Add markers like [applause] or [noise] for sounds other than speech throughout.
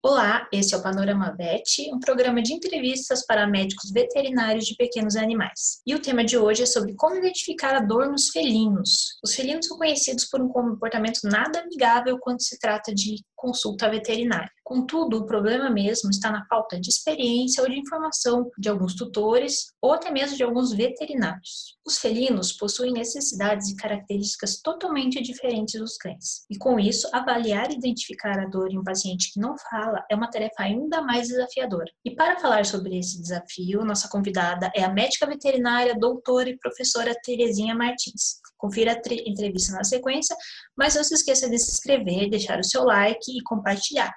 Olá, esse é o Panorama Vet, um programa de entrevistas para médicos veterinários de pequenos animais. E o tema de hoje é sobre como identificar a dor nos felinos. Os felinos são conhecidos por um comportamento nada amigável quando se trata de consulta veterinária. Contudo, o problema mesmo está na falta de experiência ou de informação de alguns tutores ou até mesmo de alguns veterinários. Os felinos possuem necessidades e características totalmente diferentes dos cães. E com isso, avaliar e identificar a dor em um paciente que não fala é uma tarefa ainda mais desafiadora. E para falar sobre esse desafio, nossa convidada é a médica veterinária, doutora e professora Terezinha Martins. Confira a entrevista na sequência, mas não se esqueça de se inscrever, deixar o seu like e compartilhar.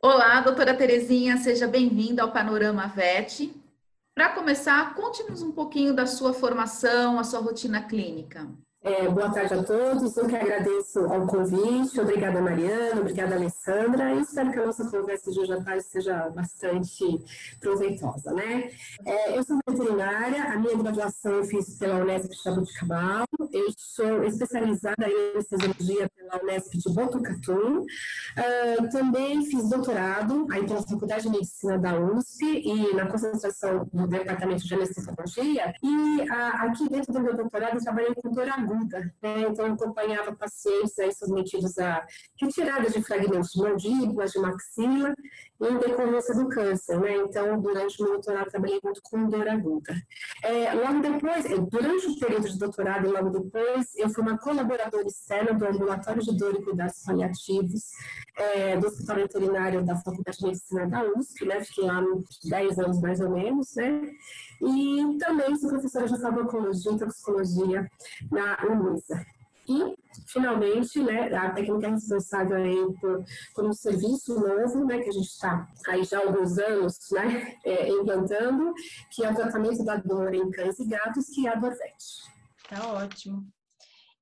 Olá, doutora Terezinha, seja bem-vinda ao Panorama VET. Para começar, conte-nos um pouquinho da sua formação, a sua rotina clínica. É, boa tarde a todos, eu que agradeço ao convite, obrigada Mariana, obrigada Alessandra, e espero que a nossa conversa de hoje à tarde seja bastante proveitosa, né? É, eu sou veterinária, a minha graduação eu fiz pela Unesp de Jabuticabal, eu sou especializada em anestesiologia pela Unesp de Botucatu, uh, também fiz doutorado aí pela Faculdade de Medicina da USP e na concentração do Departamento de Anestesiologia, e uh, aqui dentro do meu doutorado eu trabalhei com dor aguda, né? então acompanhava pacientes aí submetidos a retirada de fragmentos de mandíbula, de maxila, em decorrência do câncer, né? Então, durante o meu doutorado, trabalhei muito com dor aguda. É, logo depois, durante o período de doutorado e logo depois, eu fui uma colaboradora externa do Ambulatório de Dor e Cuidados Paliativos é, do Hospital Veterinário da Faculdade de Medicina da USP, né? Fiquei lá uns 10 anos mais ou menos, né? E também sou professora de farmacologia e toxicologia na UNISA. E, finalmente, né, a técnica responsável aí por, por um serviço novo, né, que a gente está aí já há alguns anos, né, é, implantando, que é o tratamento da dor em cães e gatos, que é a Dorvet. Tá ótimo.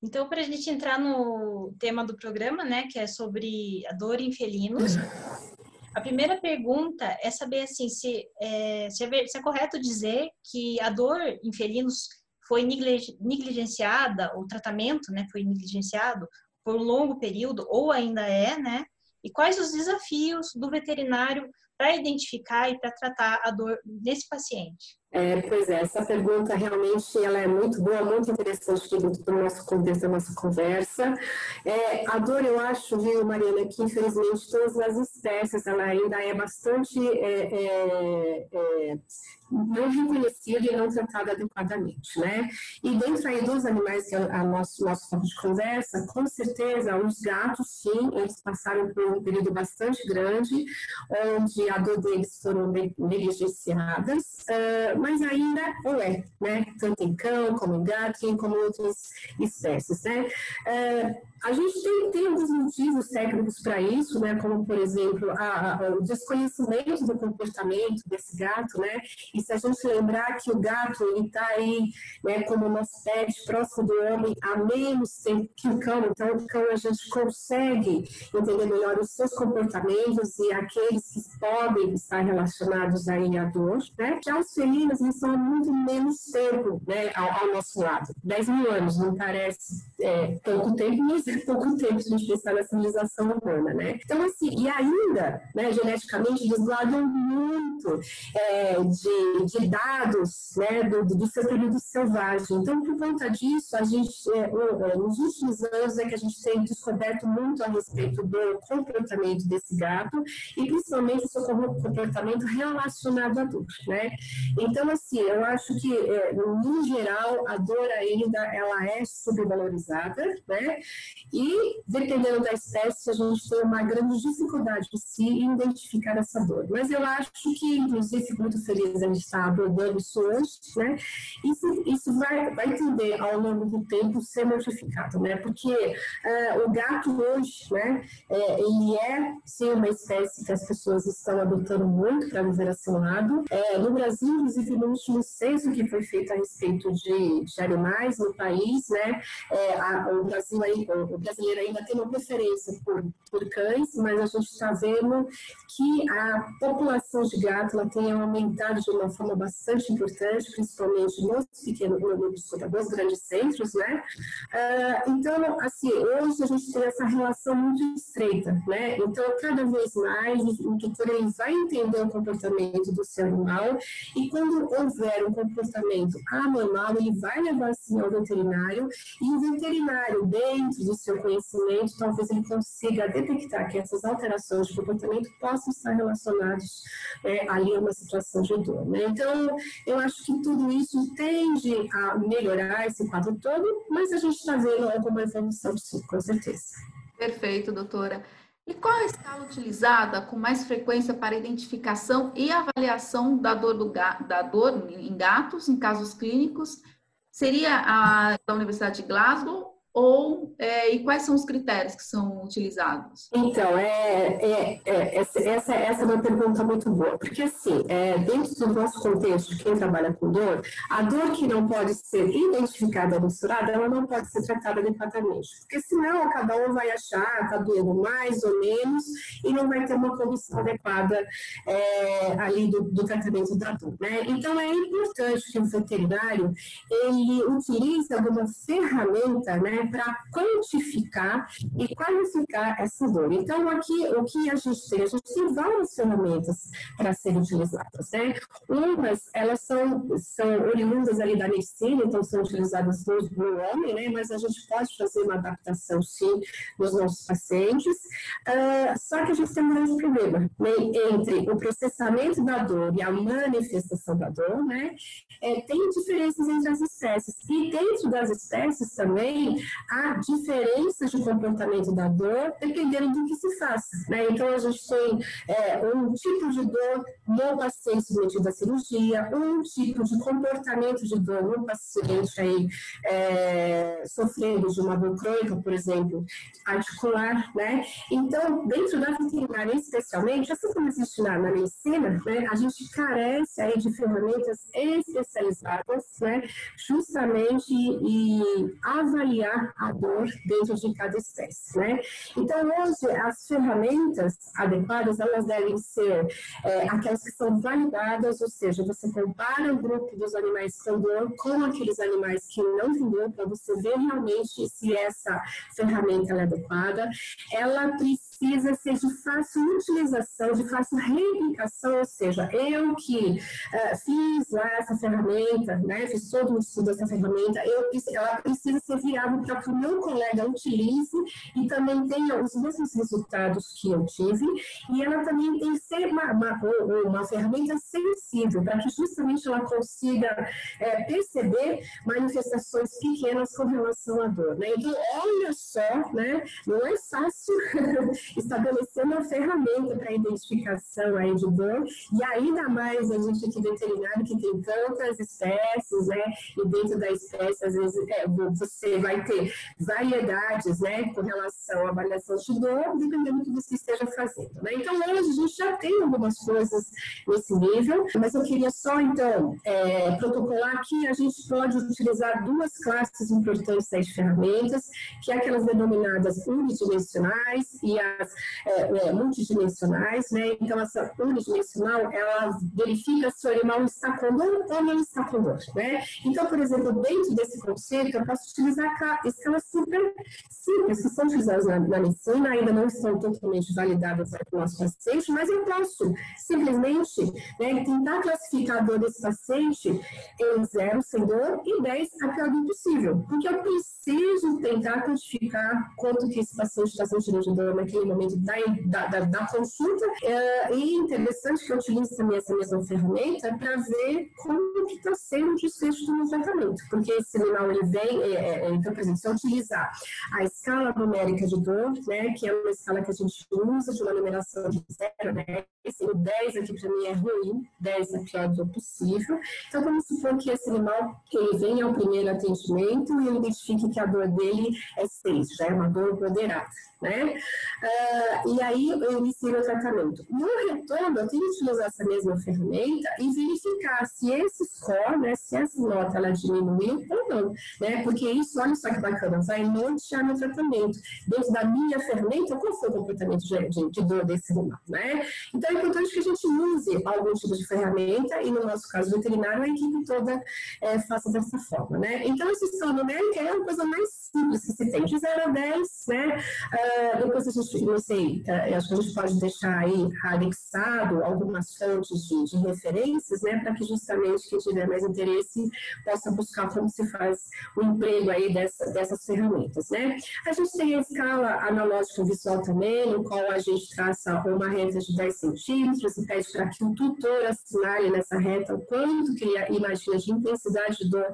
Então, para a gente entrar no tema do programa, né, que é sobre a dor em felinos, [laughs] a primeira pergunta é saber assim se é, se é, se é correto dizer que a dor em felinos foi negligenciada, o tratamento né, foi negligenciado por um longo período, ou ainda é, né? E quais os desafios do veterinário para identificar e para tratar a dor desse paciente? É, pois é, essa pergunta realmente ela é muito boa, muito interessante dentro do nosso contexto da nossa conversa. É, a dor, eu acho, viu, Mariana, que infelizmente todas as espécies ela ainda é bastante é, é, é não reconhecida e não tratada adequadamente, né? E dentro aí dos animais que é a nosso nosso foco de conversa, com certeza os gatos, sim, eles passaram por um período bastante grande, onde a dor deles foram negligenciadas, uh, mas ainda o é, né? Tanto em cão, como em gato, como outras espécies, né? Uh, a gente tem, tem alguns motivos técnicos para isso, né? Como, por exemplo, a, a, o desconhecimento do comportamento desse gato, né? E se a gente lembrar que o gato, ele está aí, né, como nosso pet, próximo do homem, há menos tempo que o cão, então o cão a gente consegue entender melhor os seus comportamentos e aqueles que podem estar relacionados aí à dor, né? Já os felinos, eles são muito menos tempo, né, ao, ao nosso lado. 10 mil anos, não parece é, pouco tempo, mas pouco tempo a gente pensar na civilização humana, né? Então, assim, e ainda, né, geneticamente, eles guardam muito é, de, de, dados, né, do, do seu período selvagem. Então, por conta disso, a gente, é, é, nos últimos anos, é que a gente tem descoberto muito a respeito do comportamento desse gato e principalmente o seu comportamento relacionado à dor, né? Então, assim, eu acho que, é, no geral, a dor ainda, ela é subvalorizada, né? E, dependendo da espécie, a gente tem uma grande dificuldade de se identificar essa dor. Mas eu acho que, inclusive, fico muito feliz a gente estar abordando isso hoje, né? Isso, isso vai, vai tender, ao longo do tempo, ser modificado, né? Porque uh, o gato hoje, né, é, ele é, sim, uma espécie que as pessoas estão adotando muito para viver assim lado. É, no Brasil, inclusive, no último censo que foi feito a respeito de, de animais no país, né, é, a, o Brasil aí, o brasileiro ainda tem uma preferência por, por cães, mas a gente está vendo que a população de gato ela tem aumentado de uma forma bastante importante, principalmente nos pequenos, nos grandes centros, né? Uh, então, assim, hoje a gente tem essa relação muito estreita, né? Então, cada vez mais o tutor ele vai entender o comportamento do seu animal e quando houver um comportamento anormal, ele vai levar sim ao veterinário e o veterinário, dentro do seu conhecimento, talvez ele consiga detectar que essas alterações de comportamento possam estar relacionadas é, ali a uma situação de dor. Né? Então, eu acho que tudo isso tende a melhorar esse quadro todo, mas a gente está vendo alguma evolução sim, com certeza. Perfeito, doutora. E qual a escala utilizada com mais frequência para identificação e avaliação da dor, do, da dor em gatos, em casos clínicos? Seria a da Universidade de Glasgow ou é, e quais são os critérios que são utilizados? Então, é, é, é essa, essa, é uma pergunta muito boa, porque assim, é, dentro do nosso contexto, quem trabalha com dor, a dor que não pode ser identificada ou misturada, ela não pode ser tratada adequadamente, porque senão cada um vai achar, está doendo mais ou menos, e não vai ter uma condição adequada é, ali do, do, tratamento da dor, né? Então, é importante que o veterinário, ele utilize alguma ferramenta, né, para quantificar e qualificar essa dor. Então, aqui, o que a gente tem? A gente tem várias ferramentas para serem utilizadas, né? Umas, elas são, são oriundas ali da medicina, então são utilizadas no, homem, né? Mas a gente pode fazer uma adaptação, sim, nos nossos pacientes. Uh, só que a gente tem um grande problema né? entre o processamento da dor e a manifestação da dor, né? É, tem diferenças entre as espécies. E dentro das espécies também, há diferenças de comportamento da dor dependendo do que se faça. Né? Então, a gente tem é, um tipo de dor no paciente submetido à cirurgia, um tipo de comportamento de dor no paciente aí, é, sofrendo de uma dor crônica, por exemplo, articular. Né? Então, dentro da veterinária, especialmente, assim como existe na, na medicina, né, a gente carece aí de ferramentas especializadas, né, justamente e avaliar a dor dentro de cada espécie, né? Então, hoje, as ferramentas adequadas, elas devem ser é, aquelas que são validadas, ou seja, você compara o grupo dos animais com dor com aqueles animais que não têm dor, para você ver realmente se essa ferramenta é adequada. Ela precisa precisa ser de fácil utilização, de fácil replicação, ou seja, eu que uh, fiz lá essa ferramenta, né, fiz todo o estudo dessa ferramenta, eu, ela precisa ser viável para que o meu colega utilize e também tenha os mesmos resultados que eu tive, e ela também tem que ser uma, uma, uma ferramenta sensível, para que justamente ela consiga é, perceber manifestações pequenas com relação à dor. Né? Então, olha só, né, não é fácil [laughs] estabelecer uma ferramenta para identificação aí de dor, e ainda mais a gente aqui veterinário que tem tantas espécies, né, e dentro da espécie, às vezes, é, você vai ter variedades, né, com relação à avaliação de dor, dependendo do que você esteja fazendo, né. Então, hoje a gente já tem algumas coisas nesse nível, mas eu queria só, então, é, protocolar que a gente pode utilizar duas classes importantes de ferramentas, que é aquelas denominadas unidimensionais e a é, é, multidimensionais, né? Então, essa unidimensional, ela verifica se o animal está com dor ou não está com dor, né? Então, por exemplo, dentro desse conceito, eu posso utilizar escalas super simples, que são utilizadas na, na medicina, ainda não estão totalmente validadas para o nosso paciente, mas eu posso simplesmente né, tentar classificar a dor desse paciente em zero, sem dor, e 10, a pior do possível, porque eu preciso tentar quantificar quanto que esse paciente está sentindo de dor naquele momento da, da, da, consulta. É, e interessante que eu utilize também essa mesma ferramenta para ver como que está sendo o desfecho do meu tratamento. Porque esse animal, ele vem, é, é, é, então, por exemplo, se eu utilizar a escala numérica de dor, né, que é uma escala que a gente usa de uma numeração de zero, né, esse, o 10 aqui para mim é ruim, 10 é pior do possível. Então, vamos supor que esse animal, ele vem ao primeiro atendimento e ele identifique que a dor dele é 6, já é uma dor moderada né? Uh, e aí eu iniciei o tratamento. No retorno, eu tenho que utilizar essa mesma ferramenta e verificar se esse score, né, se essa nota ela diminuiu ou não, né? Porque isso, olha só que bacana, vai nortear meu tratamento. Dentro da minha ferramenta, qual foi o comportamento de, de, de dor desse animal, né? Então, é importante que a gente use algum tipo de ferramenta e, no nosso caso veterinário, a equipe toda é, faça dessa forma, né? Então, esse sono médico é uma coisa mais simples que se tem, de 0 a 10, né? Uh, depois a gente, que a gente pode deixar aí anexado algumas fontes de, de referências, né? Para que justamente quem tiver mais interesse possa buscar como se faz o emprego aí dessa, dessas ferramentas, né? A gente tem a escala analógica visual também, no qual a gente traça uma reta de 10 centímetros e pede para que o tutor assinale nessa reta o quanto que ele imagina de intensidade de dor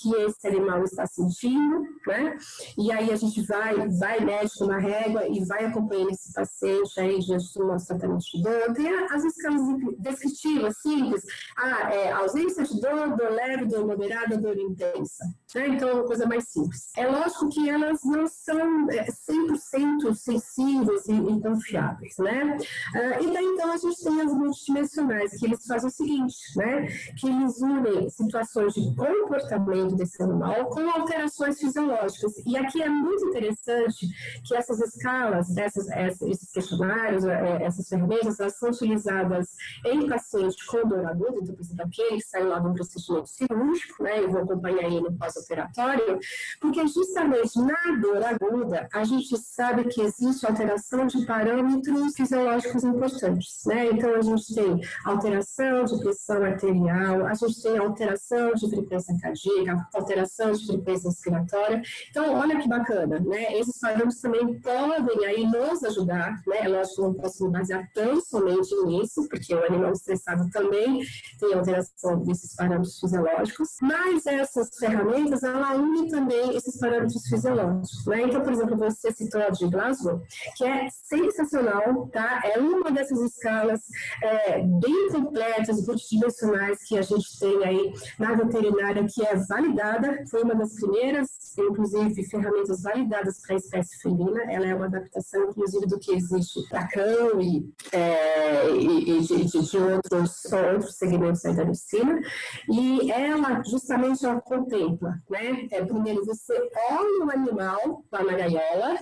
que esse animal está sentindo, né? E aí a gente vai, vai médico na régua e vai acompanhando esse paciente aí diante do nosso tratamento de dor. Tem as escalas descritivas, simples. Ah, é ausência de dor, dor leve, dor moderada, dor intensa. Né? Então, é uma coisa mais simples. É lógico que elas não são 100% é, sensíveis e, e confiáveis, né? Ah, e daí, então, a gente tem as multidimensionais, que eles fazem o seguinte, né? Que eles unem situações de comportamento desse animal com alterações fisiológicas. E aqui é muito interessante que essas escalas, dessas, esses questionários, é, essas ferramentas, elas são utilizadas em pacientes com dor aguda, então, por exemplo, aquele que saiu lá de um procedimento cirúrgico, né? Eu vou acompanhar aí no pós-operatório, porque justamente na dor aguda, a gente sabe que existe alteração de parâmetros fisiológicos importantes, né? Então, a gente tem alteração de pressão arterial, a gente tem alteração de frequência cardíaca, alteração de frequência respiratória. Então, olha que bacana, né? Esses parâmetros também podem aí nos ajudar, né? É lógico não posso me basear tão somente nisso, porque o animal estressado também tem alteração desses parâmetros fisiológicos, mas essas ferramentas, ela une também esses parâmetros fisiológicos, né? Então, por exemplo, você citou a de Glasgow, que é sensacional, tá? É uma dessas escalas é, bem completas, multidimensionais que a gente tem aí na veterinária, que é validada, foi uma das primeiras, inclusive, ferramentas validadas para a espécie felina, ela é uma adaptação, inclusive, do que existe para cão e, é, e, e de, de, outros, outros segmentos da medicina, e ela, justamente, ela contempla, né, é, primeiro você olha o animal lá na gaiola,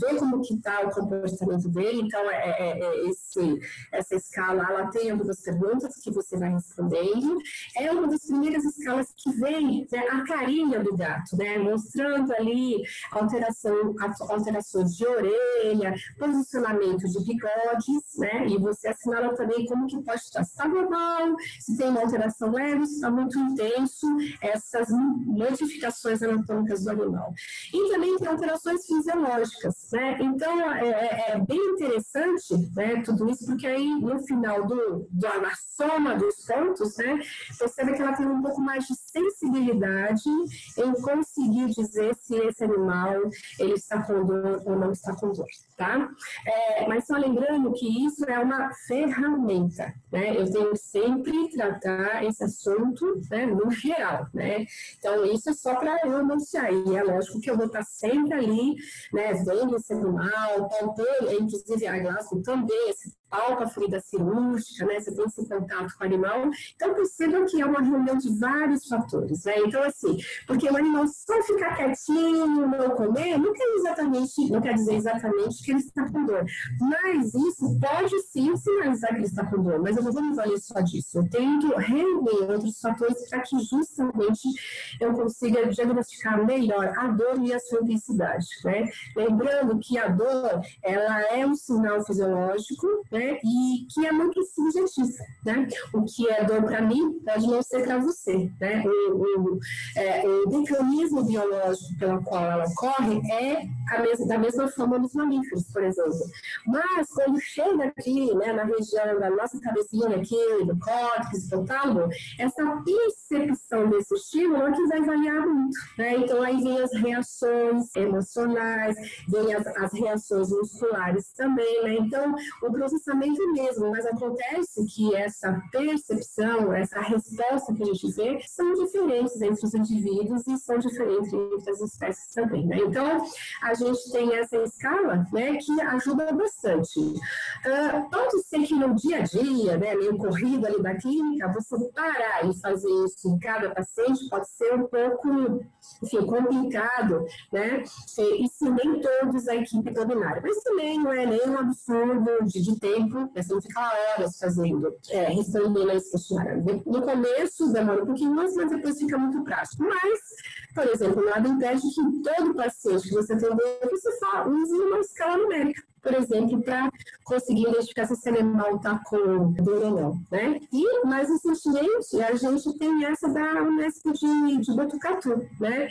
vê como que está o comportamento dele, então, é, é, é, esse, essa escala, ela tem algumas perguntas que você vai respondendo, é uma das primeiras escalas que vem né, a carinha do gato, né, mostrando ali alteração, alterações de orelha, posicionamento de bigodes, né? E você assinala também como que pode estar, se está normal, se tem uma alteração leve, se está muito intenso, essas modificações anatômicas do animal. E também tem alterações fisiológicas, né? Então, é, é, é bem interessante, né, tudo isso, porque aí, no final do, do na soma dos pontos, né, percebe que ela tem um pouco mais de sensibilidade em conseguir dizer se esse animal ele está com dor ou não está com dor, tá? É, mas só lembrando que isso é uma ferramenta, né? Eu tenho que sempre tratar esse assunto, né, no geral, né? Então, isso é só para eu anunciar. E é lógico que eu vou estar sempre ali, né, vendo esse animal, palpando, inclusive a Glasgow também, esse palpa a ferida cirúrgica, né? Você tem esse contato com o animal. Então, percebam que é uma reunião de vários fatores, né? Então, assim, porque o animal só ficar quietinho, não comer, não quer exatamente, não quer dizer exatamente que ele está com dor. Mas isso pode sim sinalizar que ele está com dor, mas eu não vou me valer só disso. Eu tento reunir outros fatores para que justamente eu consiga diagnosticar melhor a dor e a sua intensidade, né? Lembrando que a dor, ela é um sinal fisiológico, né? Né? E que é muito subjetivo, né? O que é dor para mim pode não ser para você, né? O, o, é, o, mecanismo biológico pelo qual ela ocorre é da mesma forma nos mamíferos, por exemplo. Mas quando chega aqui, né, na região da nossa cabecinha aqui, do córtex, do tálamo, essa percepção desse estímulo é que vai variar muito, né? Então aí vem as reações emocionais, vem as, as reações musculares também, né? Então o processo pensamento mesmo, mas acontece que essa percepção, essa resposta que a gente vê, são diferentes entre os indivíduos e são diferentes entre as espécies também. Né? Então, a gente tem essa escala né, que ajuda bastante. Uh, pode ser que no dia a dia, né, meio corrido ali da clínica, você parar e fazer isso em cada paciente pode ser um pouco, enfim, complicado, né? E se nem todos a equipe dominarem. Mas também não é nem um absurdo de, de tempo, né? você não fica horas fazendo, é, respondendo questionário. No começo demora um pouquinho mais, mas depois fica muito prático. Mas, por exemplo, nada impede que todo paciente que você atender, você use uma escala numérica por exemplo, para conseguir identificar se esse animal está com dor ou não, né? E, mais recentemente, a gente tem essa da Unesp de, de Botucatu, né?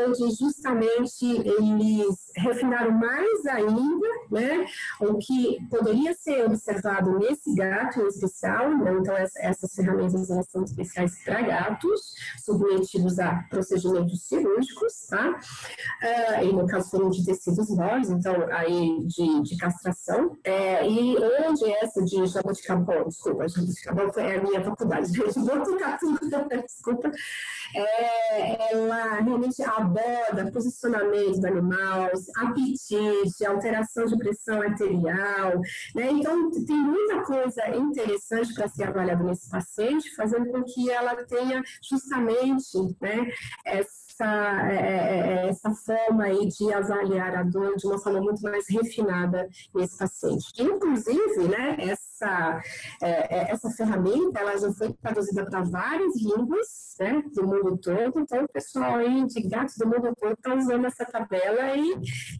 Onde justamente eles refinaram mais ainda, né? O que poderia ser observado nesse gato em especial, né? então essa, essas ferramentas elas são especiais para gatos, submetidos a procedimentos cirúrgicos, tá? Uh, e no caso foram de tecidos nós, então aí de, de de castração. É, e onde essa de jabuticabal, desculpa, jabuticabal é a minha faculdade, [laughs] jabuticatu, [laughs] desculpa, é, ela realmente aborda posicionamento do animal, apetite, alteração de pressão arterial, né? Então, tem muita coisa interessante para ser avaliada nesse paciente, fazendo com que ela tenha justamente, né, essa essa, é, é, é, essa forma aí de avaliar a dor de uma forma muito mais refinada nesse paciente. Inclusive, né, essa, é, essa ferramenta ela já foi traduzida para várias línguas né, do mundo todo, então o pessoal aí de gatos do mundo todo está usando essa tabela e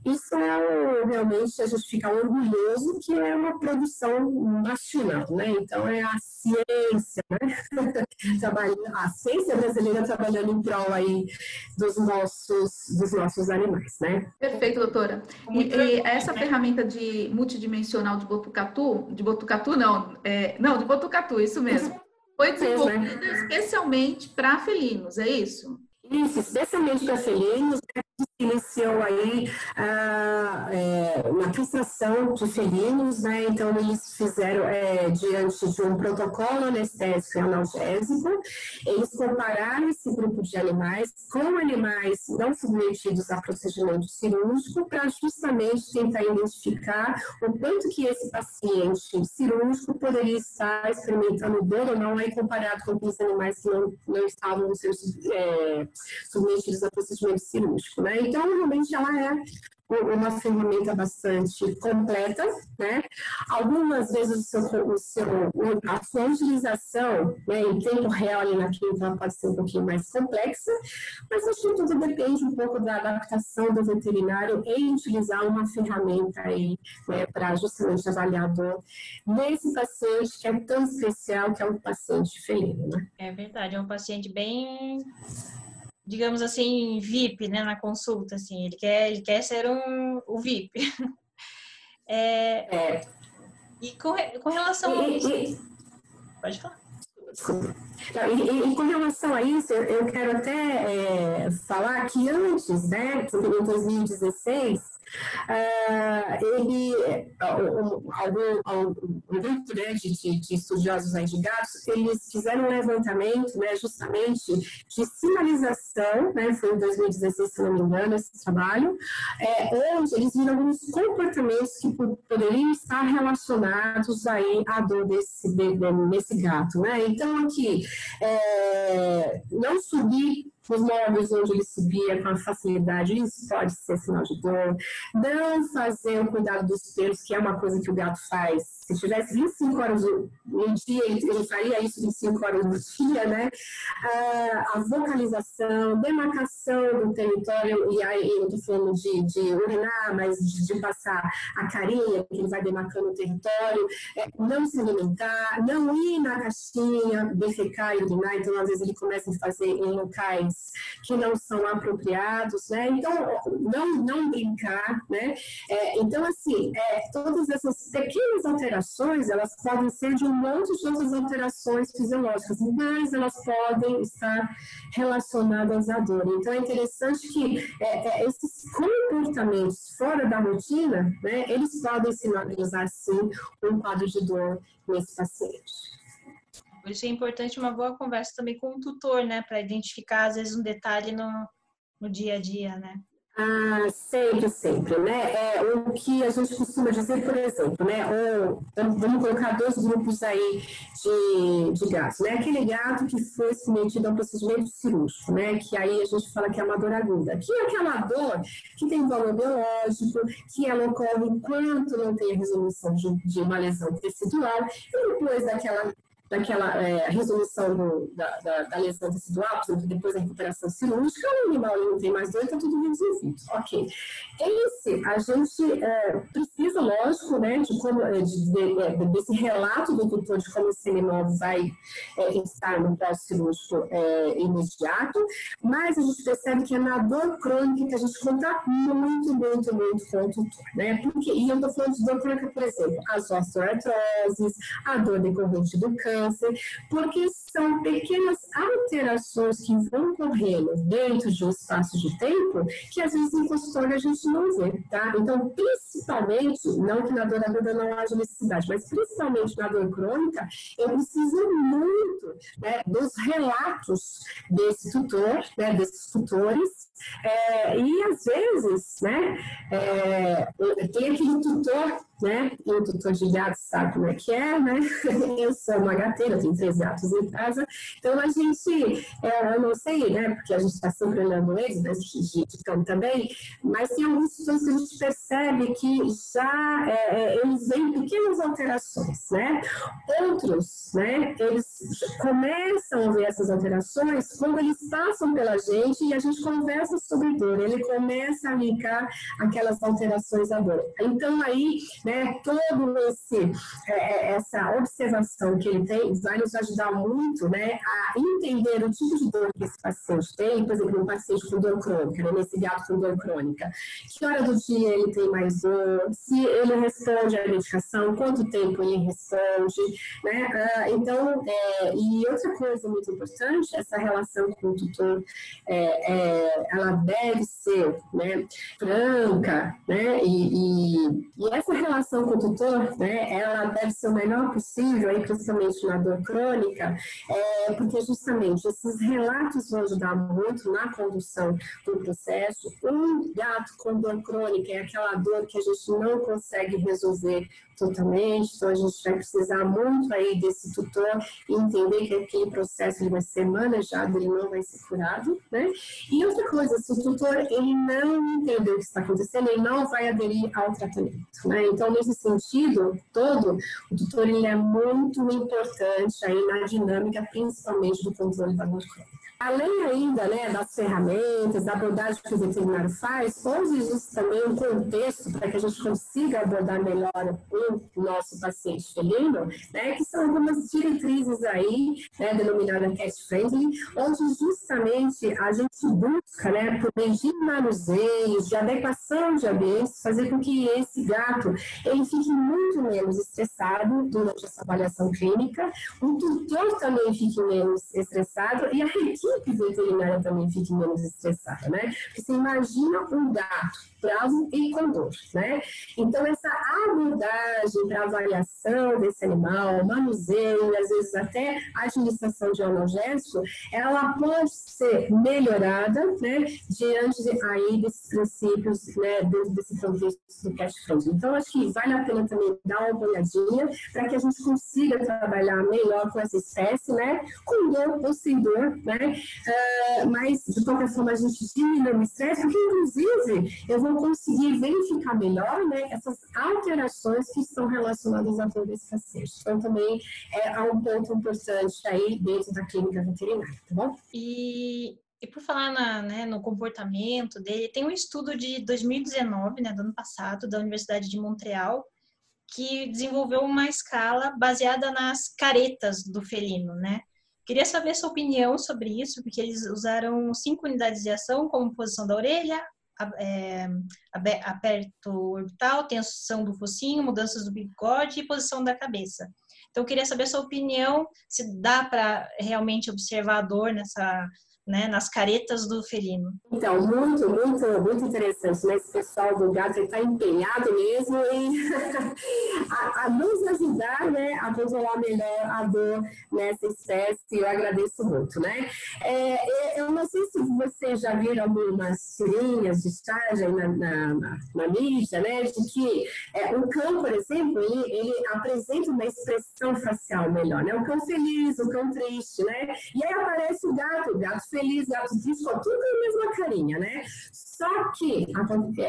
isso é realmente a gente fica orgulhoso que é uma produção nacional, né? Então é a ciência, né? [laughs] a ciência brasileira trabalhando em prol aí dos nossos, dos nossos animais, né? Perfeito, doutora. E, e essa ferramenta de multidimensional de Botucatu, de Botucatu não, é, não, de Botucatu, isso mesmo, [laughs] foi desenvolvida especialmente para felinos, é isso? Isso, especialmente para felinos, né? Iniciou aí a, é, uma castração de felinos, né? Então eles fizeram é, diante de um protocolo anestésico e analgésico, eles compararam esse grupo de animais com animais não submetidos a procedimento cirúrgico para justamente tentar identificar o quanto que esse paciente cirúrgico poderia estar experimentando dor ou não aí comparado com os animais que não, não estavam sendo é, submetidos a procedimento cirúrgico, né? Então, realmente, ela é uma ferramenta bastante completa, né? Algumas vezes o seu, o seu, a sua utilização né, em tempo real ali na clínica pode ser um pouquinho mais complexa, mas acho que tudo depende um pouco da adaptação do veterinário em utilizar uma ferramenta aí né, para justamente avaliar a dor nesse paciente que é tão especial, que é um paciente felino, né? É verdade, é um paciente bem digamos assim, VIP, né, na consulta, assim, ele quer, ele quer ser um, o VIP. [laughs] é, é. E com, com relação a isso... Pode falar. E, e, com relação a isso, eu, quero até é, falar que antes, né, em 2016, Uh, ele, algum, um grupo né, de, de, estudiosos aí de gatos, eles fizeram um levantamento né, justamente de sinalização, né, foi em 2016, se não me engano, esse trabalho, é, onde eles viram alguns comportamentos que poderiam estar relacionados aí à dor desse, de, desse gato. Né? Então, aqui, é, não subir os móveis onde ele subia com facilidade, isso pode ser sinal de dor. Não fazer o cuidado dos pelos, que é uma coisa que o gato faz se tivesse 25 horas no dia, ele faria isso 25 horas no dia, né? Ah, a vocalização, demarcação do território, e aí eu estou falando de, de, urinar, mas de, de, passar a carinha, que ele vai demarcando o território, é, não se alimentar, não ir na caixinha, defecar e urinar, então às vezes ele começa a fazer em locais que não são apropriados, né? Então, não, não brincar, né? É, então, assim, é, todas essas pequenas alterações elas podem ser de um monte de outras alterações fisiológicas, mas elas podem estar relacionadas à dor. Então, é interessante que é, é, esses comportamentos fora da rotina, né, eles podem sinalizar, sim, um quadro de dor nesse paciente. Por isso é importante uma boa conversa também com o tutor, né, para identificar, às vezes, um detalhe no, no dia a dia, né? Ah, sempre, sempre, né? É, o que a gente costuma dizer, por exemplo, né? Ou, vamos colocar dois grupos aí de, de gatos, né? Aquele gato que foi submetido a um procedimento cirúrgico, né? Que aí a gente fala que é uma dor aguda. Que é aquela dor que tem valor biológico, que ela ocorre enquanto não tem a resolução de, de uma lesão tecidual, e depois daquela daquela é, resolução do, da, da, da, lesão tecidual, depois da recuperação cirúrgica, o animal não tem mais dor, está tudo resolvido. Ok. Esse, a gente é, precisa, lógico, né, de como, é, de, de, é, desse relato do tutor de como esse animal vai é, estar no pós-cirúrgico é, imediato, mas a gente percebe que é na dor crônica que a gente conta muito, muito, muito com o tutor, né? Porque, e eu estou falando de dor crônica, por exemplo, as osteoartroses, a dor decorrente do câncer, câncer, porque são pequenas alterações que vão correndo dentro de um espaço de tempo que às vezes em consultório a gente não vê, tá? Então, principalmente, não que na dor aguda não haja necessidade, mas principalmente na dor crônica, eu preciso muito né, dos relatos desse tutor, né, desses tutores, é, e às vezes, né, é, tem aquele tutor, né, e o tutor de gato sabe como é que é, né, [laughs] eu sou uma gateira, tenho três gatos em casa, então a gente, é, eu não sei, né, porque a gente está sempre olhando eles, né, de, cão também, mas tem alguns tutores que a gente percebe que já é, é, eles veem pequenas alterações, né, outros, né, eles começam a ver essas alterações quando eles passam pela gente e a gente conversa sobre dor, ele começa a linkar aquelas alterações à dor. Então aí, né, todo esse é, é, essa observação que ele tem vai nos ajudar muito, né, a entender o tipo de dor que esse paciente tem, por exemplo, um paciente com dor crônica, né, nesse gato com dor crônica, que hora do dia ele tem mais dor, se ele responde à medicação, quanto tempo ele responde, né, ah, então, é, e outra coisa muito importante, essa relação com o tutor, é, é, ela deve ser né, franca, né, e, e, e, essa relação com o tutor, né, ela deve ser o melhor possível, aí, principalmente na dor crônica, é, porque justamente esses relatos vão ajudar muito na condução do processo. Um gato com dor crônica é aquela dor que a gente não consegue resolver totalmente, então a gente vai precisar muito aí desse tutor e entender que aquele processo ele vai ser manejado, ele não vai ser curado, né? E outra coisa, se o tutor ele não entender o que está acontecendo, ele não vai aderir ao tratamento, né? Então, nesse sentido todo, o tutor ele é muito importante aí na dinâmica, principalmente do controle da dor crônica. Além ainda né, das ferramentas, da abordagem que o veterinário faz, hoje existe também um contexto para que a gente consiga abordar melhor o nosso paciente felino, né, que são algumas diretrizes aí, né, denominadas cat friendly, onde justamente a gente busca, né, por meio de manuseios, de adequação de ambientes, fazer com que esse gato ele fique muito menos estressado durante essa avaliação clínica, o tutor também fique menos estressado e a equipe equipe veterinária também fique menos estressada, né? Porque você imagina um gato bravo e com dor, né? Então, essa abordagem para avaliação desse animal, manuseio, às vezes até a administração de analgésico, ela pode ser melhorada, né, diante aí desses princípios, né, dentro desse contexto do cash flow. Então, acho que vale a pena também dar uma olhadinha para que a gente consiga trabalhar melhor com essa espécie, né, com dor ou sem dor, né, uh, mas, de qualquer forma, a gente diminui o estresse, porque, inclusive, eu vou vão conseguir verificar melhor né, essas alterações que estão relacionadas à desse paciente. Então, também é um ponto importante aí dentro da clínica veterinária, tá bom? E, e por falar na, né, no comportamento dele, tem um estudo de 2019, né, do ano passado, da Universidade de Montreal, que desenvolveu uma escala baseada nas caretas do felino, né? Queria saber sua opinião sobre isso, porque eles usaram cinco unidades de ação, como posição da orelha, é, aperto orbital, tensão do focinho, mudanças do bigode e posição da cabeça. Então, eu queria saber a sua opinião, se dá para realmente observar a dor nessa, né, nas caretas do felino. Então, muito, muito, muito interessante, né? Esse pessoal do gato está empenhado mesmo em [laughs] a, a, nos ajudar, né, a controlar melhor a dor nessa espécie. Eu agradeço muito, né? É, eu não sei se vocês já viram algumas tirinhas de estágio na, na, na, na mídia, né, de que é, um cão, por exemplo, ele, ele apresenta uma expressão facial melhor, né? O cão feliz, o cão triste, né? E aí aparece o gato, o gato feliz, gato triste, com tudo a mesma carinha, né? Só que,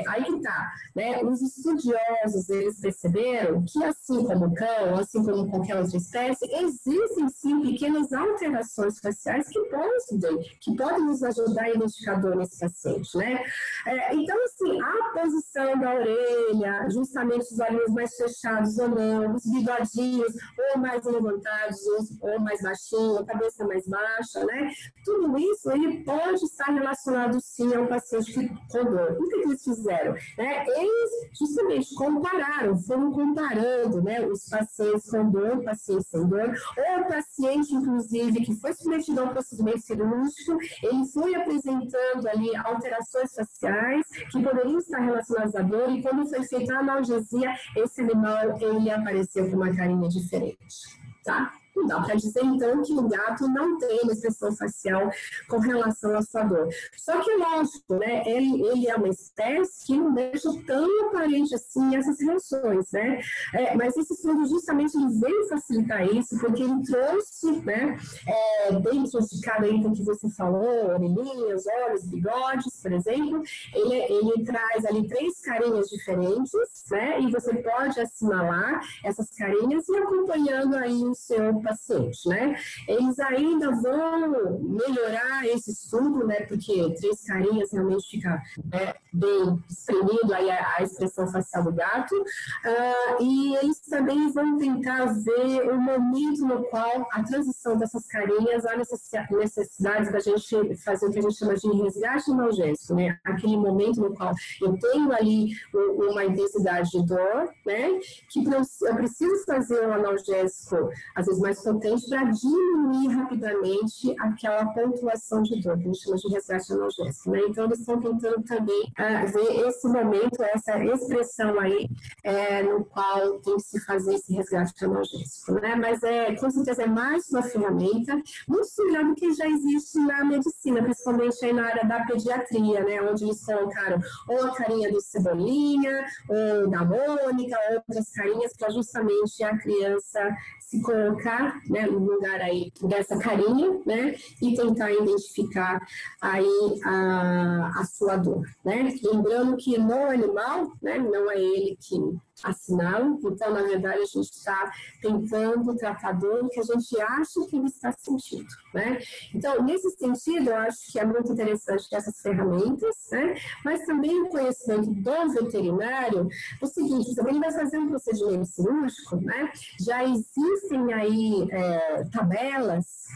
aí que tá, né? Os estudiosos, eles perceberam que assim como o cão, assim como qualquer outra espécie, existem sim pequenas alterações faciais que podem, que podem nos ajudar a identificar dor nesse paciente, né? É, então, assim, a posição da orelha, justamente os olhos mais fechados ou não, os bigodinhos ou mais levantados ou, ou mais baixinho, a cabeça mais baixa, né? Tudo isso, ele pode estar relacionado sim ao paciente que com dor. O que eles fizeram? Né? Eles justamente compararam, foram comparando né, os pacientes com dor, pacientes sem dor, ou o paciente, inclusive, que foi submetido a um procedimento cirúrgico, ele foi apresentando ali alterações faciais que poderiam estar relacionadas à dor, e quando foi feita a analgesia, esse animal ele apareceu com uma carinha diferente. Tá? Não dá para dizer, então, que o gato não tem expressão facial com relação à sua dor. Só que, lógico, né, ele, ele é uma espécie que não deixa tão aparente assim essas reações, né? É, mas esse estudo justamente veio facilitar isso, porque ele trouxe, né, é, dentro de cada item que você falou, orelhinhas, olhos, bigodes, por exemplo, ele, ele traz ali três carinhas diferentes, né? E você pode assinalar essas carinhas e acompanhando aí o seu paciente, né? Eles ainda vão melhorar esse estudo, né? Porque três carinhas realmente fica né, bem espremido aí a, a, expressão facial do gato. Uh, e eles também vão tentar ver o momento no qual a transição dessas carinhas há necessidade da gente fazer o que a gente chama de resgate analgésico, né? Aquele momento no qual eu tenho ali uma intensidade de dor, né? Que eu preciso fazer um analgésico, às vezes mais mais potente para diminuir rapidamente aquela pontuação de dor, que a gente chama de resgate analgésico. Né? Então, eles estão tentando também uh, ver esse momento, essa expressão aí, é, no qual tem que se fazer esse resgate analgésico. Né? Mas, é, com certeza, é mais uma ferramenta muito similar do que já existe na medicina, principalmente aí na área da pediatria, né? onde eles colocaram ou a carinha do Cebolinha, ou da Mônica, outras carinhas para justamente a criança se colocar né, no lugar aí dessa carinha, né, e tentar identificar aí a, a sua dor, né. Lembrando que no animal, né, não é ele que assinala, então, na verdade, a gente está tentando tratar dor que a gente acha que ele está sentindo, né. Então, nesse sentido, eu acho que é muito interessante essas ferramentas, né, mas também o conhecimento do veterinário, o seguinte, se ele vai fazer um procedimento cirúrgico, né, já existe existem aí é, tabelas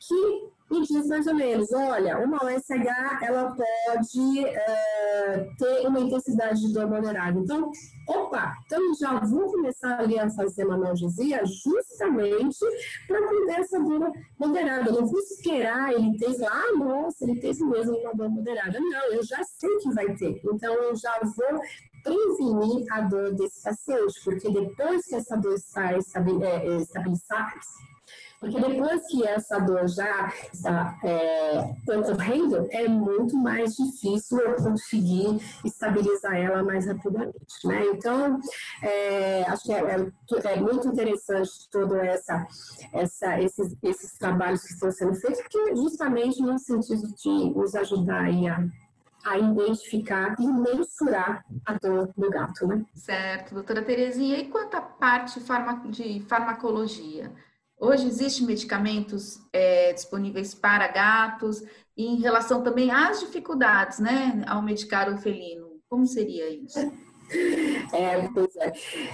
que me diz mais ou menos, olha, uma OSH ela pode é, ter uma intensidade de dor moderada. Então, opa, então já vou começar ali a fazer uma analgesia justamente para cuidar essa dor moderada. Eu não vou esperar ele ter ah, nossa, ele teve mesmo uma dor moderada. Não, eu já sei que vai ter. Então, eu já vou prevenir a dor desse paciente, porque depois que essa dor está é, estabilizada, porque depois que essa dor já está é, ocorrendo, é muito mais difícil eu conseguir estabilizar ela mais rapidamente. Né? Então, é, acho que é, é, é, muito interessante todo essa, essa, esses, esses trabalhos que estão sendo feitos, porque justamente no sentido de nos ajudar a a identificar e mensurar a dor do gato, né? Certo, doutora Terezinha. E quanto à parte de farmacologia? Hoje existem medicamentos é, disponíveis para gatos e em relação também às dificuldades, né, ao medicar o felino. Como seria isso? [laughs] É, pois é.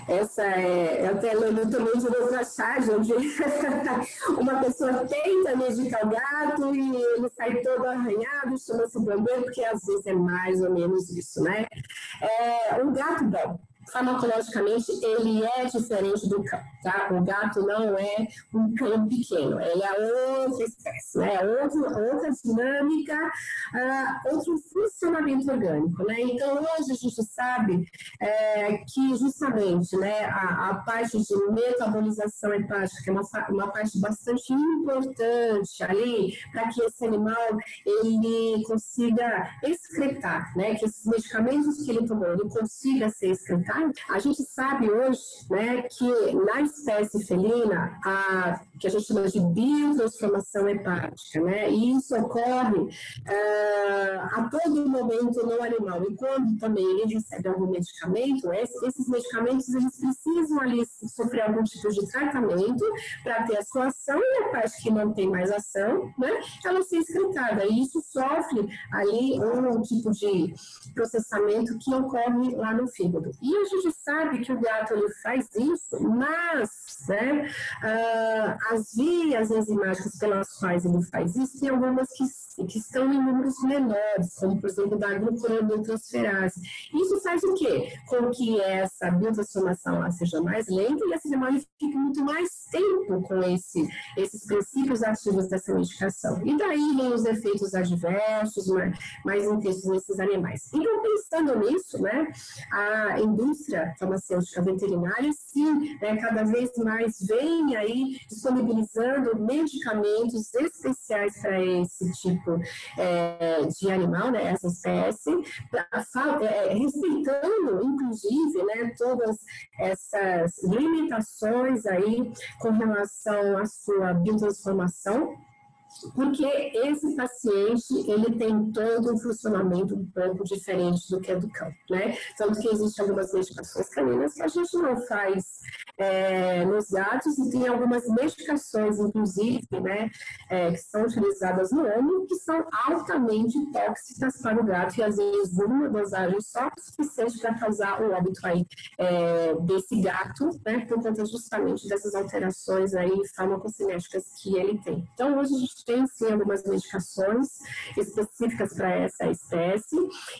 Essa é. Eu até lembro também de outra charge, onde [laughs] uma pessoa tenta medicar o gato e ele sai todo arranhado, chama-se bombeiro, porque às vezes é mais ou menos isso, né? É, um gato bom farmacologicamente ele é diferente do cão, tá? O gato não é um cão pequeno, ele é outra espécie, né? Outra, outra dinâmica, uh, outro funcionamento orgânico, né? Então hoje a gente sabe é, que justamente, né, a, a, parte de metabolização hepática que é uma, uma parte bastante importante ali para que esse animal ele consiga excretar, né? Que esses medicamentos que ele tomou ele consiga ser excretado. A gente sabe hoje, né, que na espécie felina, a, que a gente chama de biotransformação hepática, né, e isso ocorre uh, a todo momento no animal. E quando também ele recebe algum medicamento, esses medicamentos eles precisam ali sofrer algum tipo de tratamento para ter a sua ação e a parte que não tem mais ação, né, ela ser excretada. E isso sofre ali um tipo de processamento que ocorre lá no fígado. E a gente sabe que o gato ele faz isso, mas né, uh, as vias enzimáticas pelas quais ele faz isso, tem algumas que, que estão em números menores, como por exemplo da glucuroniotransferase. Isso faz o quê? Com que essa biotransformação lá seja mais lenta e esse animal fique muito mais tempo com esse, esses princípios ativos dessa medicação. E daí vem os efeitos adversos mais, mais intensos nesses animais. Então, pensando nisso, né, a indústria farmacêutica veterinária, sim, né, cada vez mais vem aí disponibilizando medicamentos especiais para esse tipo é, de animal, né, essa espécie, pra, é, respeitando, inclusive, né, todas essas limitações aí com relação à sua biotransformação porque esse paciente ele tem todo um funcionamento um pouco diferente do que é do cão, né? Tanto que existem algumas medicações caninas que a gente não faz é, nos gatos e tem algumas medicações, inclusive, né, é, que são utilizadas no homem, que são altamente tóxicas para o gato e às vezes uma dosagem só suficiente para causar o óbito aí é, desse gato, né, por conta justamente dessas alterações aí farmacocinéticas que ele tem. Então, hoje a gente tem sim algumas medicações específicas para essa espécie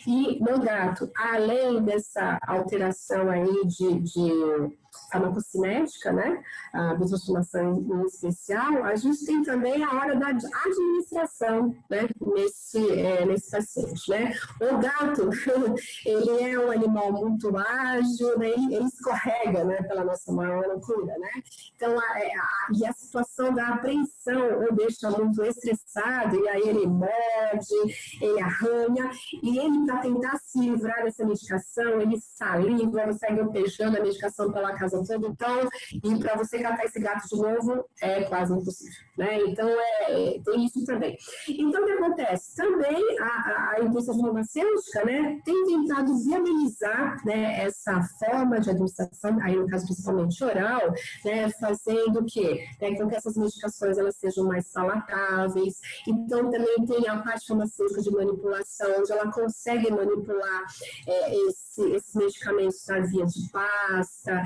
e no gato, além dessa alteração aí de, de farmacocinética, né, a biostimulação em especial, a gente tem também a hora da administração, né, nesse, é, nesse paciente, né. O gato, [laughs] ele é um animal muito ágil, né, ele, escorrega, né, pela nossa maior loucura, né. Então, a, é, a, e a situação da apreensão o deixa muito estressado, e aí ele morde, ele arranha, e ele, para tentar se livrar dessa medicação, ele saliva, segue beijando a medicação pela casa toda, então, e para você catar esse gato de novo é quase impossível, né? Então, é, é, tem isso também. Então, o que acontece? Também a, a indústria farmacêutica, né, tem tentado viabilizar, né, essa forma de administração, aí no caso principalmente oral, né, fazendo o quê? Né, com que essas medicações elas sejam mais palatáveis. Então, também tem a parte farmacêutica de manipulação, onde ela consegue manipular é, esse, esses medicamentos na via de pasta,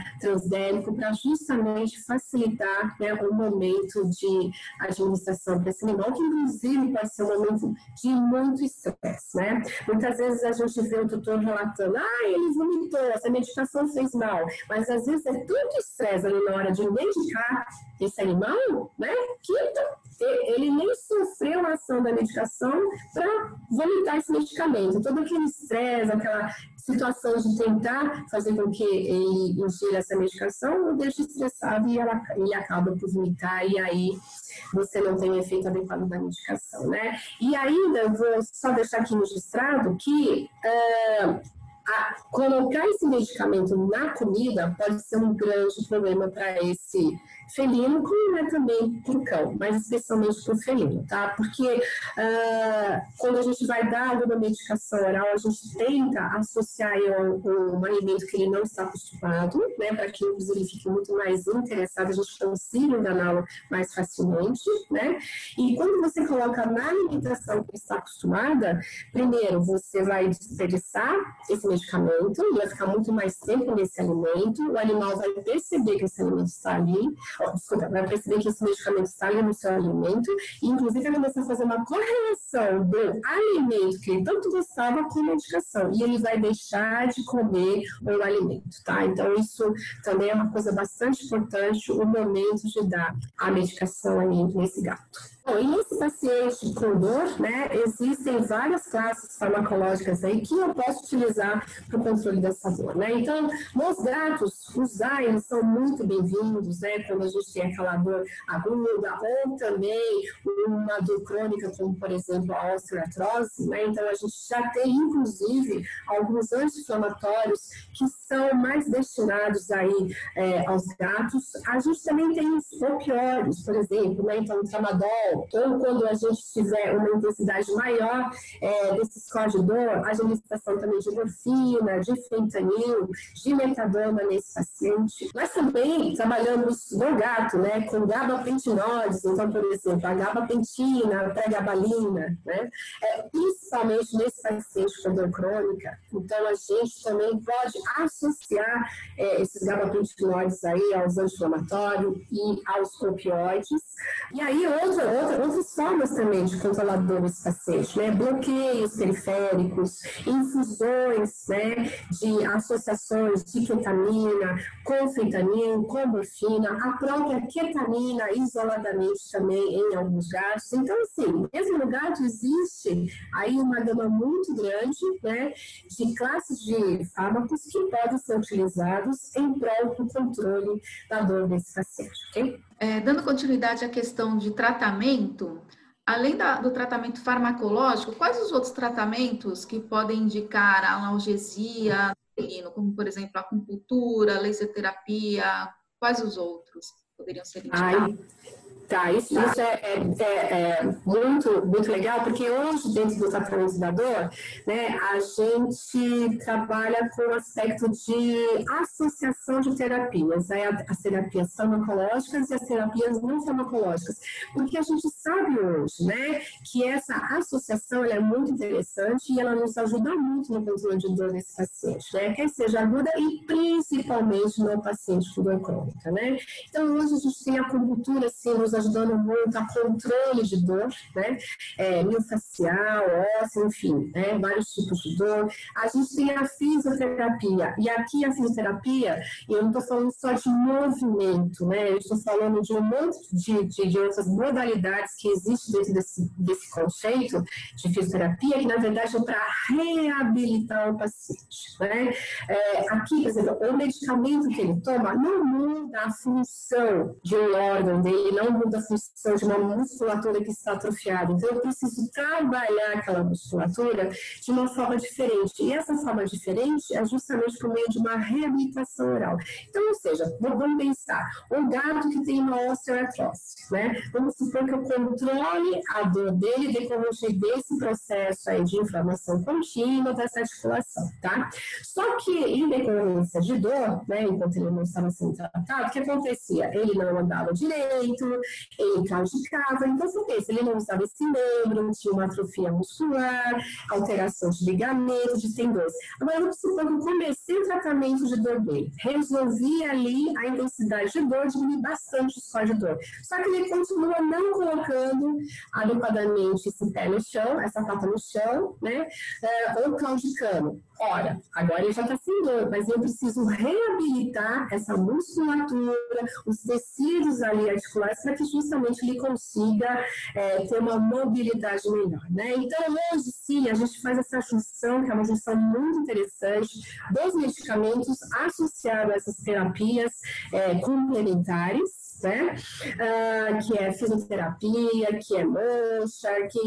para justamente facilitar né, o momento de administração para esse animal, que inclusive pode ser um momento de muito estresse, né? Muitas vezes a gente vê o tutor relatando, ah, ele vomitou, essa medicação fez mal, mas às vezes é tanto estresse ali na hora de medicar esse animal, né, que ele nem sofreu a ação da medicação para vomitar esse medicamento. Todo aquele estresse, aquela situação de tentar fazer com que ele ingira essa medicação, o deixa estressado e ela e acaba por vomitar, e aí você não tem efeito adequado da medicação, né? E ainda, vou só deixar aqui registrado que. Uh, a, colocar esse medicamento na comida pode ser um grande problema para esse felino, como é também para cão, mas especialmente para o felino, tá? Porque uh, quando a gente vai dar alguma medicação oral, a gente tenta associar um, um alimento que ele não está acostumado, né? Para que ele fique muito mais interessado, a gente consiga enganá-lo mais facilmente, né? E quando você coloca na alimentação que está acostumada, primeiro você vai desperdiçar esse medicamento, alimento, e vai ficar muito mais tempo nesse alimento, o animal vai perceber que esse alimento está ali, vai perceber que esse medicamento está ali no seu alimento, e inclusive vai começar a fazer uma correlação do alimento que ele tanto gostava com a medicação, e ele vai deixar de comer o alimento, tá? Então, isso também é uma coisa bastante importante, o momento de dar a medicação ali nesse gato. Bom, e nesse paciente com dor, né, existem várias classes farmacológicas aí que eu posso utilizar para o controle dessa dor, né? Então, nos gatos, os AINs são muito bem-vindos, né, quando a gente tem aquela dor aguda ou também uma dor crônica, como, por exemplo, a osteoartrose, né? Então, a gente já tem, inclusive, alguns anti-inflamatórios que são mais destinados aí é, aos gatos. A gente também tem os opioides, por exemplo, né? Então, o tramadol, ou quando a gente tiver uma intensidade maior é, desse score de dor, a administração também de morfina, de fentanil, de metadona nesse paciente. Nós também trabalhamos no gato, né, com gabapentinoses, então, por exemplo, a gabapentina, a pregabalina, né, é, principalmente nesse paciente com dor crônica. Então, a gente também pode associar é, esses gabapentinoides aí aos anti-inflamatórios e aos opioides. E aí, outra, outra, outras formas também de controlador desse paciente, né? Bloqueios periféricos, infusões, né? De associações de ketamina com fentanil, com morfina, a própria ketamina isoladamente também em alguns gatos. Então, assim, mesmo no gato existe aí uma gama muito grande, né? De classes de fármacos que podem ser utilizados em prol do controle da dor desse paciente, ok? É, dando continuidade à questão de tratamento, além da, do tratamento farmacológico, quais os outros tratamentos que podem indicar a analgesia, como por exemplo a acupuntura, laser terapia, quais os outros poderiam ser indicados? Ai. Tá, isso, isso é, é, é, é, muito, muito legal, porque hoje, dentro do tratamento da dor, né, a gente trabalha com o aspecto de associação de terapias, né, as terapias farmacológicas e as terapias não farmacológicas, porque a gente sabe hoje, né, que essa associação é muito interessante e ela nos ajuda muito no controle de dor desse paciente, né, quer seja aguda e principalmente no paciente com dor crônica, né. Então, hoje a gente tem a acupuntura, assim, nos ajudando muito a controle de dor, né? É, miofascial, ósseo, enfim, né? vários tipos de dor. A gente tem a fisioterapia, e aqui a fisioterapia, eu não estou falando só de movimento, né? Eu estou falando de um monte de, de, de outras modalidades que existem dentro desse, desse conceito de fisioterapia, que na verdade é para reabilitar o paciente, né? É, aqui, por exemplo, o medicamento que ele toma não muda a função de um órgão dele, não muda da função de uma musculatura que está atrofiada. Então, eu preciso trabalhar aquela musculatura de uma forma diferente. E essa forma diferente é justamente por meio de uma reabilitação oral. Então, ou seja, vamos pensar, um gato que tem uma osteoartrose, né? Vamos supor que eu controle a dor dele decorrente desse processo aí de inflamação contínua dessa articulação, tá? Só que em decorrência de dor, né, enquanto ele não estava sendo tratado, o que acontecia? Ele não andava direito, ele claudicava. Então, você pensa, ele não usava esse membro, tinha uma atrofia muscular, alteração de ligamento, de tendões. Agora, vamos supor que eu comecei o tratamento de dor dele, resolvi ali a intensidade de dor, diminui bastante o score de dor. Só que ele continua não colocando adequadamente esse pé no chão, essa pata no chão, né? É, ou claudicando. Ora, agora ele já está dor, mas eu preciso reabilitar essa musculatura, os tecidos ali articulares, para que justamente ele consiga é, ter uma mobilidade melhor. Né? Então, hoje sim, a gente faz essa junção, que é uma junção muito interessante, dos medicamentos associados a essas terapias é, complementares né? Ah, que é fisioterapia, que é mancha, que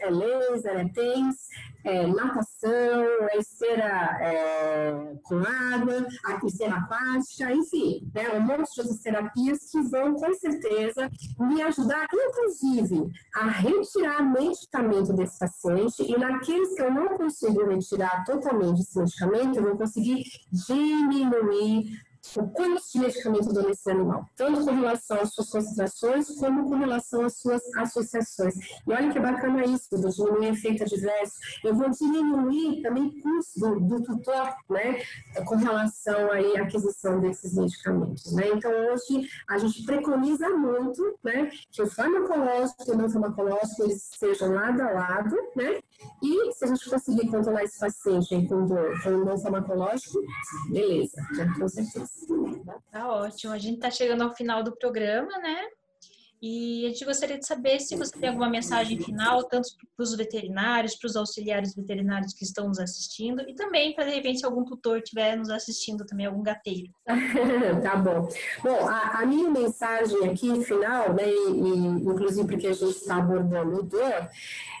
é laser, é TENS, é natação, é é, com água, a esteira aquática, enfim, né? um monte de outras terapias que vão, com certeza, me ajudar, inclusive, a retirar medicamento desse paciente e naqueles que eu não consigo retirar totalmente esse medicamento, eu vou conseguir diminuir o de medicamento dou nesse animal, tanto com relação às suas concentrações, como com relação às suas associações. E olha que bacana isso, do diminuir efeito adverso. Eu vou diminuir também o custo do, do, tutor, né, com relação aí à aquisição desses medicamentos, né. Então, hoje, a gente preconiza muito, né, que o farmacológico e o não farmacológico, eles sejam lado a lado, né, e se a gente conseguir controlar esse paciente com dor com o não farmacológico, beleza, já com certeza. Tá ótimo. A gente tá chegando ao final do programa, né? E a gente gostaria de saber se você tem alguma mensagem final, tanto para os veterinários, para os auxiliares veterinários que estão nos assistindo, e também para, de repente, algum tutor estiver nos assistindo também, algum gateiro. [laughs] tá bom. Bom, a, a, minha mensagem aqui, final, né, e, e inclusive porque a gente está abordando dor,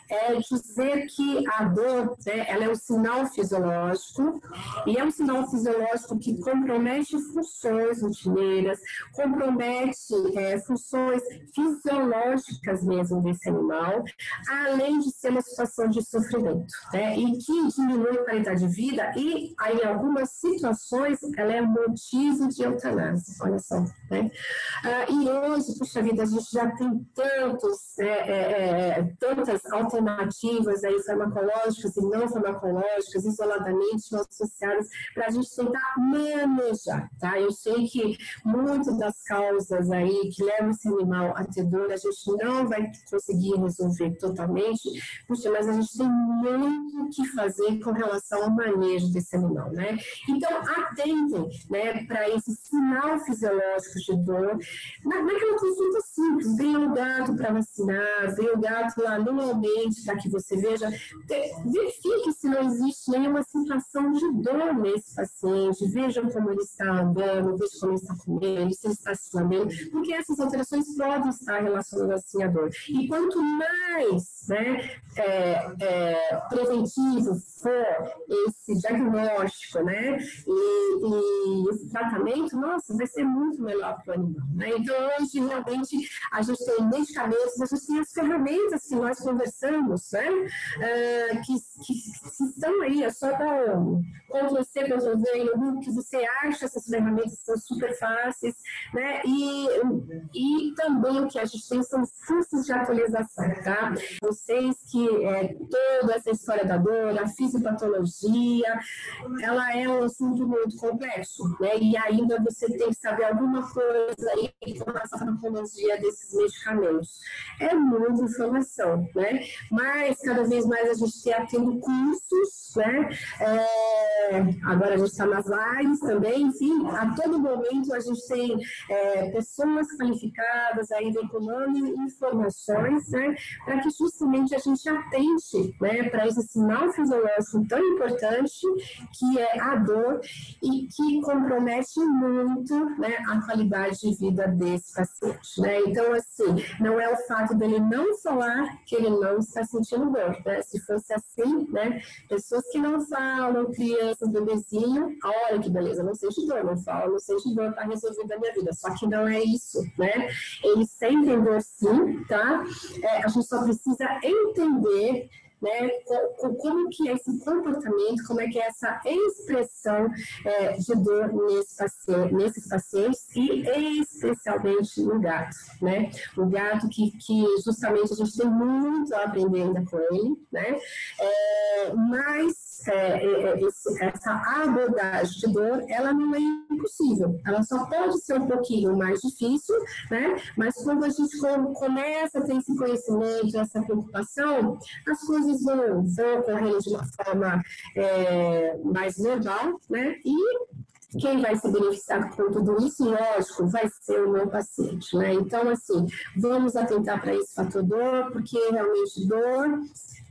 é dizer que a dor, né, ela é um sinal fisiológico, e é um sinal fisiológico que compromete funções rotineiras, compromete é, funções fisiológicas mesmo desse animal, além de ser uma situação de sofrimento, né, e que diminui a qualidade de vida e, em algumas situações, ela é motivo de eutanásia, olha só, né. Ah, e hoje, puxa vida, a gente já tem tantos, é, é, é tantas alternativas aí, farmacológicas e não farmacológicas, isoladamente associadas, para a gente tentar manejar, tá? Eu sei que muitas das causas aí que levam esse animal a ter dor, a gente não vai conseguir resolver totalmente, puxa, mas a gente tem muito que fazer com relação ao manejo desse animal, né? Então, atentem, né, para esse sinal fisiológico de dor, na, naquela consulta simples, vem o gato para vacinar, vem o gato lá normalmente para que você veja, verifique se não existe nenhuma situação de dor nesse paciente, vejam como ele está andando, vejam como ele está comendo, se ele está se lambendo, porque essas alterações podem estar relacionadas assim à dor. E quanto mais né, é, é, preventivo for esse diagnóstico né, e, e, esse tratamento, nossa, vai ser muito melhor para o animal. Né? Então, hoje, realmente, a gente tem medicamentos, a gente tem as ferramentas que nós conversamos né? Uh, que, que, que, estão aí, é só dar um Ctrl-C, Ctrl-V Google, que você acha essas ferramentas são super fáceis, né? E, e também o que a gente tem são cursos de atualização, tá? Vocês que é, toda essa história da dor, a fisiopatologia, ela é um assunto muito complexo, né? E ainda você tem que saber alguma coisa aí com a farmacologia desses medicamentos. É muita informação, né? mas cada vez mais a gente está tendo cursos, né? É, agora a gente está nas lives também, enfim, a todo momento a gente tem é, pessoas qualificadas aí veiculando informações, né? Para que justamente a gente atente, né? Para esse sinal fisiológico tão importante que é a dor e que compromete muito, né? A qualidade de vida desse paciente, né? Então, assim, não é o fato dele não falar que ele não está sentindo dor, né? Se fosse assim, né? Pessoas que não falam, crianças, bebezinho, olha que beleza, não sente dor, não fala, não sente dor, tá resolvida a minha vida. Só que não é isso, né? Eles sentem dor sim, tá? É, a gente só precisa entender né, como que é esse comportamento, como é que é essa expressão é, de dor nesse paciente, nesses pacientes e especialmente no gato, né, o gato que, que justamente a gente tem muito a aprender ainda com ele, né, é, mas é, é, é, esse, essa abordagem de dor, ela não é impossível. Ela só pode ser um pouquinho mais difícil, né? Mas quando a gente começa a ter esse conhecimento, essa preocupação, as coisas vão, vão ocorrendo de uma forma é, mais normal, né? E quem vai se beneficiar com tudo isso, lógico, vai ser o meu paciente, né? Então, assim, vamos atentar para esse fator dor, porque realmente dor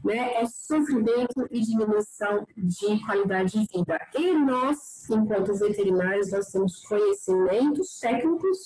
né, é sofrimento e diminuição de qualidade de vida. E nós, enquanto veterinários, nós temos conhecimentos técnicos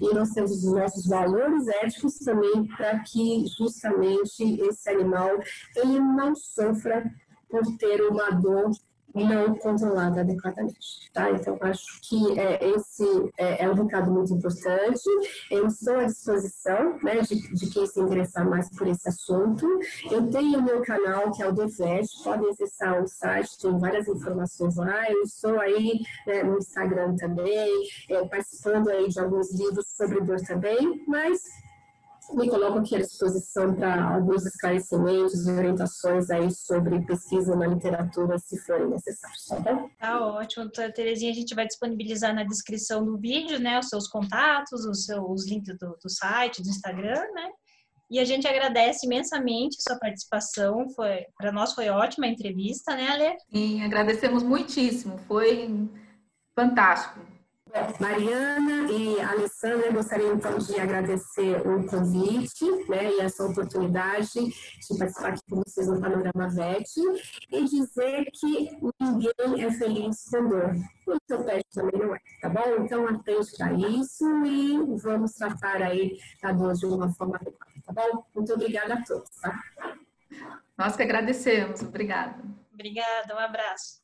e nós temos os nossos valores éticos também para que justamente esse animal ele não sofra por ter uma dor não controlada adequadamente, tá? Então, acho que é, esse é, é, um recado muito importante. Eu estou à disposição, né, de, de quem se interessar mais por esse assunto. Eu tenho o meu canal, que é o DEVET, podem acessar o site, tem várias informações lá. Eu estou aí né, no Instagram também, é, participando aí de alguns livros sobre dor também, mas me coloco aqui à disposição para alguns esclarecimentos e orientações aí sobre pesquisa na literatura, se forem necessários, tá bom? Tá ótimo, doutora Terezinha, a gente vai disponibilizar na descrição do vídeo, né, os seus contatos, os seus links do, do site, do Instagram, né? E a gente agradece imensamente a sua participação. Foi para nós foi ótima a entrevista, né, Ale? Sim, agradecemos muitíssimo. Foi fantástico. Mariana e Alessandra, gostaria então de agradecer o convite né, e essa oportunidade de participar aqui com vocês no Panorama VET e dizer que ninguém é feliz com dor. O seu pet também não é, tá bom? Então, atente para isso e vamos tratar aí a dor de uma forma adequada, tá bom? Muito obrigada a todos, tá? Nós que agradecemos, obrigada. Obrigada, um abraço.